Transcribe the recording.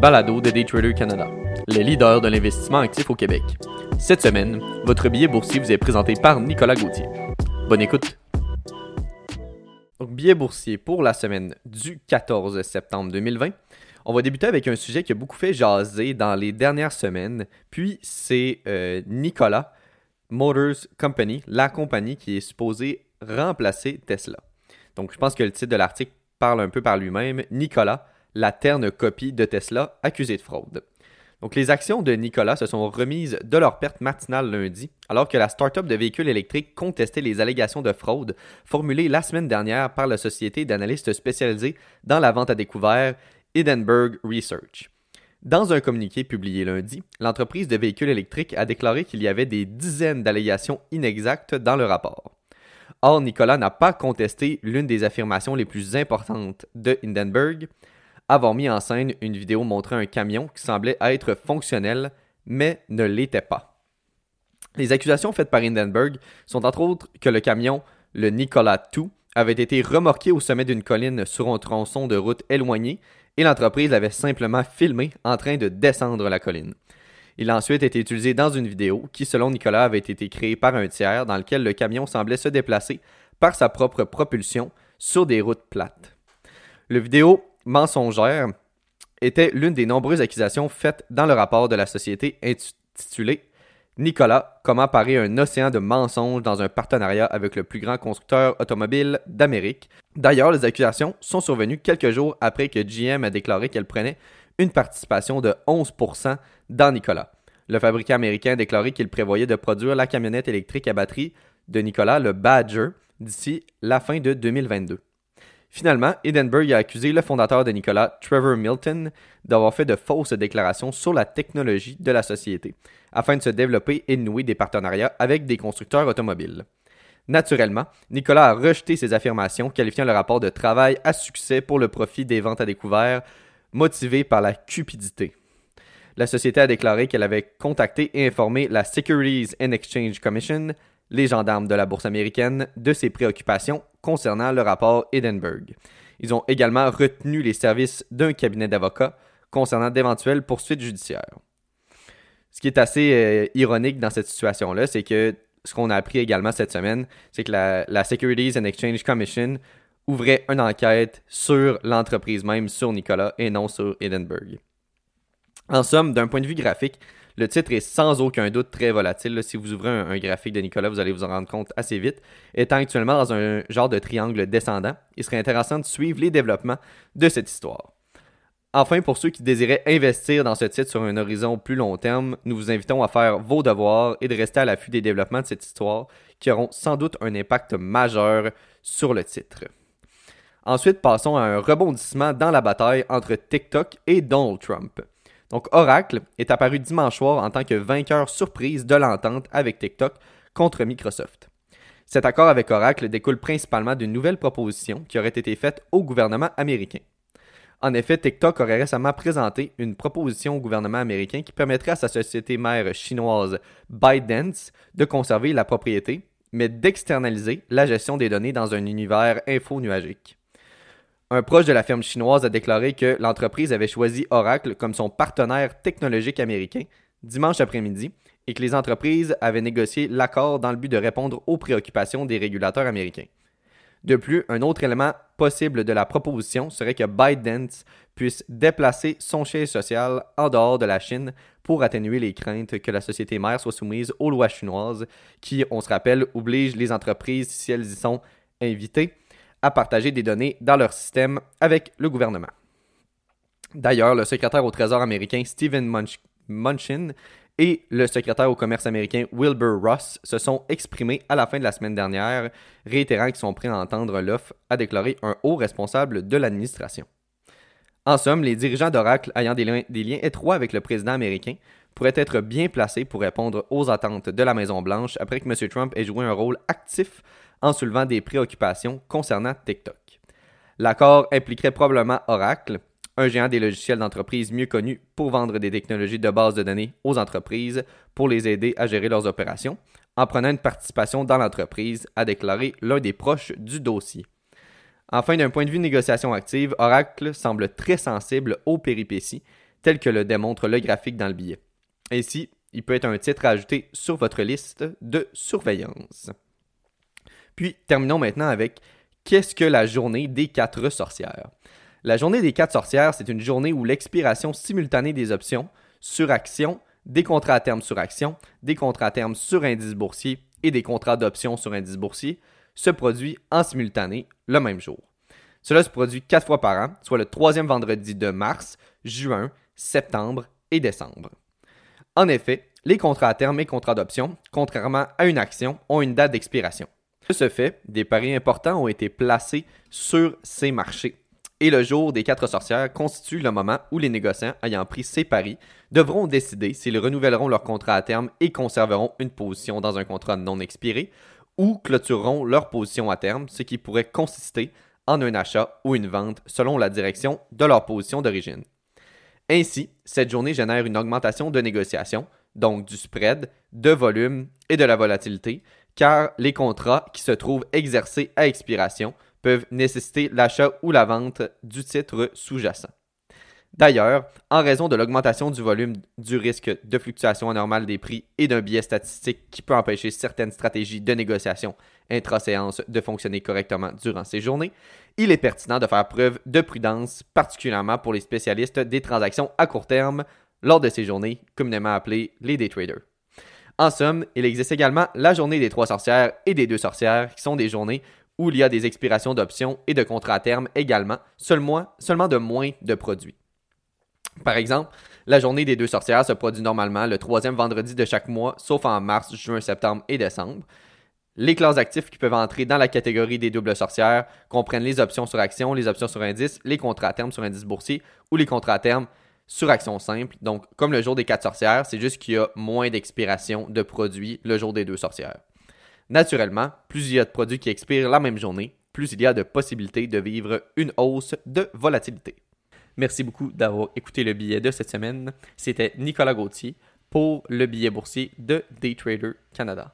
balado de Daytrader Canada, le leader de l'investissement actif au Québec. Cette semaine, votre billet boursier vous est présenté par Nicolas Gauthier. Bonne écoute. Donc, billet boursier pour la semaine du 14 septembre 2020. On va débuter avec un sujet qui a beaucoup fait jaser dans les dernières semaines, puis c'est euh, Nicolas Motors Company, la compagnie qui est supposée remplacer Tesla. Donc, je pense que le titre de l'article parle un peu par lui-même. Nicolas, la terne copie de Tesla accusée de fraude. Donc, les actions de Nicolas se sont remises de leur perte matinale lundi, alors que la start-up de véhicules électriques contestait les allégations de fraude formulées la semaine dernière par la société d'analystes spécialisés dans la vente à découvert Edinburgh Research. Dans un communiqué publié lundi, l'entreprise de véhicules électriques a déclaré qu'il y avait des dizaines d'allégations inexactes dans le rapport. Or, Nicolas n'a pas contesté l'une des affirmations les plus importantes de Hindenburg, avoir mis en scène une vidéo montrant un camion qui semblait être fonctionnel, mais ne l'était pas. Les accusations faites par Hindenburg sont entre autres que le camion, le Nicolas II, avait été remorqué au sommet d'une colline sur un tronçon de route éloigné et l'entreprise l'avait simplement filmé en train de descendre la colline. Il a ensuite été utilisé dans une vidéo qui, selon Nicolas, avait été créée par un tiers dans lequel le camion semblait se déplacer par sa propre propulsion sur des routes plates. Le vidéo mensongère était l'une des nombreuses accusations faites dans le rapport de la société intitulé Nicolas, comment parer un océan de mensonges dans un partenariat avec le plus grand constructeur automobile d'Amérique. D'ailleurs, les accusations sont survenues quelques jours après que GM a déclaré qu'elle prenait une participation de 11% dans Nicolas. Le fabricant américain a déclaré qu'il prévoyait de produire la camionnette électrique à batterie de Nicolas, le Badger, d'ici la fin de 2022. Finalement, Edinburgh a accusé le fondateur de Nicolas, Trevor Milton, d'avoir fait de fausses déclarations sur la technologie de la société, afin de se développer et de nouer des partenariats avec des constructeurs automobiles. Naturellement, Nicolas a rejeté ces affirmations, qualifiant le rapport de travail à succès pour le profit des ventes à découvert, motivé par la cupidité. La société a déclaré qu'elle avait contacté et informé la Securities and Exchange Commission, les gendarmes de la bourse américaine, de ses préoccupations concernant le rapport Edinburgh. Ils ont également retenu les services d'un cabinet d'avocats concernant d'éventuelles poursuites judiciaires. Ce qui est assez euh, ironique dans cette situation-là, c'est que ce qu'on a appris également cette semaine, c'est que la, Securities and Exchange Commission ouvrait une enquête sur l'entreprise même, sur Nicolas, et non sur Edinburgh. En somme, d'un point de vue graphique, le titre est sans aucun doute très volatile. Si vous ouvrez un, graphique de Nicolas, vous allez vous en rendre compte assez vite. Étant actuellement dans un genre de triangle descendant, il serait intéressant de suivre les développements de cette histoire. Enfin, pour ceux qui désiraient investir dans ce titre sur un horizon plus long terme, nous vous invitons à faire vos devoirs et de rester à l'affût des développements de cette histoire qui auront sans doute un impact majeur sur le titre. Ensuite, passons à un rebondissement dans la bataille entre TikTok et Donald Trump. Donc Oracle est apparu dimanche soir en tant que vainqueur surprise de l'entente avec TikTok contre Microsoft. Cet accord avec Oracle découle principalement d'une nouvelle proposition qui aurait été faite au gouvernement américain. En effet, TikTok aurait récemment présenté une proposition au gouvernement américain qui permettrait à sa société mère chinoise ByteDance de conserver la propriété, mais d'externaliser la gestion des données dans un univers info-nuagique. Un proche de la firme chinoise a déclaré que l'entreprise avait choisi Oracle comme son partenaire technologique américain dimanche après-midi et que les entreprises avaient négocié l'accord dans le but de répondre aux préoccupations des régulateurs américains. De plus, un autre élément possible de la proposition serait que ByteDance puisse déplacer son siège social en dehors de la Chine pour atténuer les craintes que la société mère soit soumise aux lois chinoises qui, on se rappelle, obligent les entreprises, si elles y sont invitées, à partager des données dans leur système avec le gouvernement. D'ailleurs, le secrétaire au Trésor américain Stephen Munchin et le secrétaire au commerce américain Wilbur Ross se sont exprimés à la fin de la semaine dernière, réitérant qu'ils sont prêts à entendre l'offre, a déclaré un haut responsable de l'administration. En somme, les dirigeants d'Oracle ayant des liens, étroits avec le président américain pourraient être bien placés pour répondre aux attentes de la Maison-Blanche après que M. Trump ait joué un rôle actif en soulevant des préoccupations concernant TikTok. L'accord impliquerait probablement Oracle, un géant des logiciels d'entreprise mieux connu pour vendre des technologies de base de données aux entreprises pour les aider à gérer leurs opérations, en prenant une participation dans l'entreprise, a déclaré l'un des proches du dossier. Enfin, d'un point de vue négociation active, Oracle semble très sensible aux péripéties tel que le démontre le graphique dans le billet. Ainsi, il peut être un titre à ajouter sur votre liste de surveillance. Puis, terminons maintenant avec qu'est-ce que la journée des quatre sorcières. La journée des quatre sorcières, c'est une journée où l'expiration simultanée des options sur action, des contrats à terme sur action, des contrats à terme sur indice boursier et des contrats d'options sur indice boursier se produit en simultané le même jour. Cela se produit quatre fois par an, soit le troisième vendredi de mars, juin, septembre et décembre. En effet, les contrats à terme et contrats d'option, contrairement à une action, ont une date d'expiration. De ce fait, des paris importants ont été placés sur ces marchés. Et le jour des quatre sorcières constitue le moment où les négociants ayant pris ces paris devront décider s'ils renouvelleront leur contrat à terme et conserveront une position dans un contrat non expiré ou clôtureront leur position à terme, ce qui pourrait consister en un achat ou une vente selon la direction de leur position d'origine. Ainsi, cette journée génère une augmentation de négociation, donc du spread, de volume et de la volatilité, car les contrats qui se trouvent exercés à expiration peuvent nécessiter l'achat ou la vente du titre sous-jacent. D'ailleurs, en raison de l'augmentation du volume du risque de fluctuation anormale des prix et d'un biais statistique qui peut empêcher certaines stratégies de négociation intra-séance de fonctionner correctement durant ces journées, il est pertinent de faire preuve de prudence, particulièrement pour les spécialistes des transactions à court terme lors de ces journées, communément appelées les day traders. En somme, il existe également la journée des trois sorcières et des deux sorcières, qui sont des journées où il y a des expirations d'options et de contrats à terme également, seulement, de moins de produits. Par exemple, la journée des deux sorcières se produit normalement le troisième vendredi de chaque mois, sauf en mars, juin, septembre et décembre. Les classes actifs qui peuvent entrer dans la catégorie des doubles sorcières comprennent les options sur action, les options sur indice, les contrats à terme sur indice boursier ou les contrats à terme sur action simple. Donc, comme le jour des quatre sorcières, c'est juste qu'il y a moins d'expiration de produits le jour des deux sorcières. Naturellement, plus il y a de produits qui expirent la même journée, plus il y a de possibilités de vivre une hausse de volatilité. Merci beaucoup d'avoir écouté le billet de cette semaine. C'était Nicolas Gauthier pour le billet boursier de Daytrader Canada.